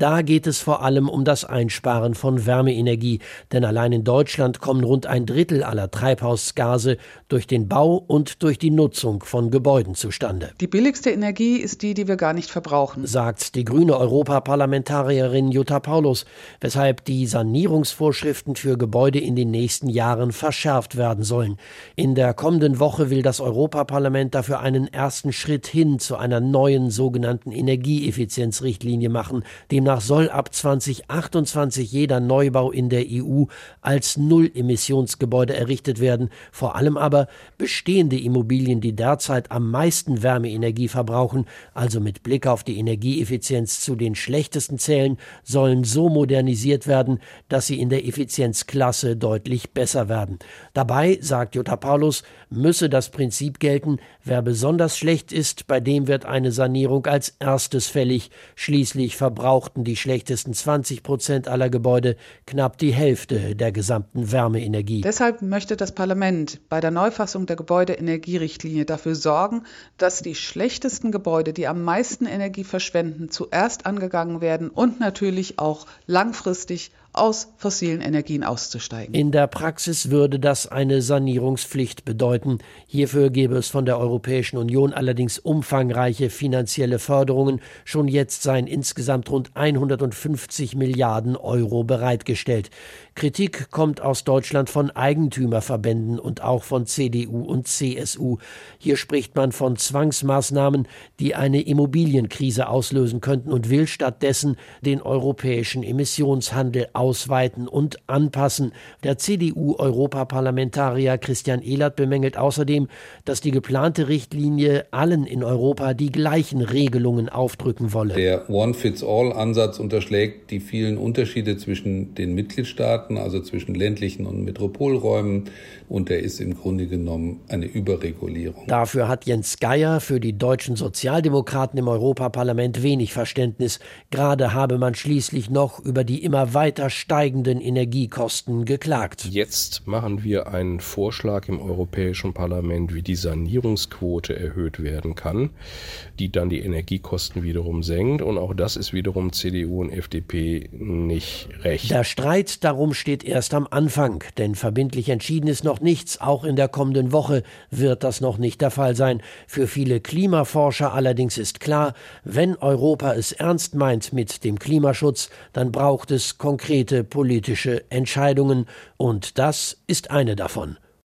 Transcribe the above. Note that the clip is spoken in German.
Da geht es vor allem um das Einsparen von Wärmeenergie, denn allein in Deutschland kommen rund ein Drittel aller Treibhausgase durch den Bau und durch die Nutzung von Gebäuden zustande. Die billigste Energie ist die, die wir gar nicht verbrauchen, sagt die grüne Europaparlamentarierin Jutta Paulus, weshalb die Sanierungsvorschriften für Gebäude in den nächsten Jahren verschärft werden sollen. In der kommenden Woche will das Europaparlament dafür einen ersten Schritt hin zu einer neuen sogenannten Energieeffizienzrichtlinie machen. Demnach soll ab 2028 jeder Neubau in der EU als Null-Emissionsgebäude errichtet werden, vor allem aber bestehende Immobilien, die derzeit am meisten Wärmeenergie verbrauchen, also mit Blick auf die Energieeffizienz zu den schlechtesten zählen, sollen so modernisiert werden, dass sie in der Effizienzklasse deutlich besser werden. Dabei, sagt Jutta Paulus, müsse das Prinzip gelten, wer besonders schlecht ist, bei dem wird eine Sanierung als erstes fällig. Schließlich verbrauchten die schlechtesten 20 Prozent aller Gebäude knapp die Hälfte der gesamten Wärmeenergie. Deshalb möchte das Parlament bei der Neufassung der Gebäudeenergierichtlinie dafür sorgen, dass die schlechtesten Gebäude, die am meisten Energie verschwenden, zuerst angegangen werden und natürlich auch langfristig aus fossilen Energien auszusteigen. In der Praxis würde das eine Sanierungspflicht bedeuten. Hierfür gäbe es von der Europäischen Union allerdings umfangreiche finanzielle Förderungen. Schon jetzt seien insgesamt rund 150 Milliarden Euro bereitgestellt. Kritik kommt aus Deutschland von Eigentümerverbänden und auch von CDU und CSU. Hier spricht man von Zwangsmaßnahmen, die eine Immobilienkrise auslösen könnten und will stattdessen den europäischen Emissionshandel ausweiten und anpassen. Der CDU-Europaparlamentarier Christian Ehlert bemängelt außerdem, dass die geplante Richtlinie allen in Europa die gleichen Regelungen aufdrücken wolle. Der One-Fits-All-Ansatz unterschlägt die vielen Unterschiede zwischen den Mitgliedstaaten, also zwischen ländlichen und Metropolräumen, und er ist im Grunde genommen eine Überregulierung. Dafür hat Jens Geier für die deutschen Sozialdemokraten im Europaparlament wenig Verständnis. Gerade habe man schließlich noch über die immer weiter steigenden Energiekosten geklagt. Jetzt machen wir einen Vorschlag im Europäischen Parlament, wie die Sanierungsquote erhöht werden kann, die dann die Energiekosten wiederum senkt. Und auch das ist wiederum CDU und FDP nicht recht. Der Streit darum steht erst am Anfang, denn verbindlich entschieden ist noch nichts. Auch in der kommenden Woche wird das noch nicht der Fall sein. Für viele Klimaforscher allerdings ist klar, wenn Europa es ernst meint mit dem Klimaschutz, dann braucht es konkrete politische Entscheidungen, und das ist eine davon.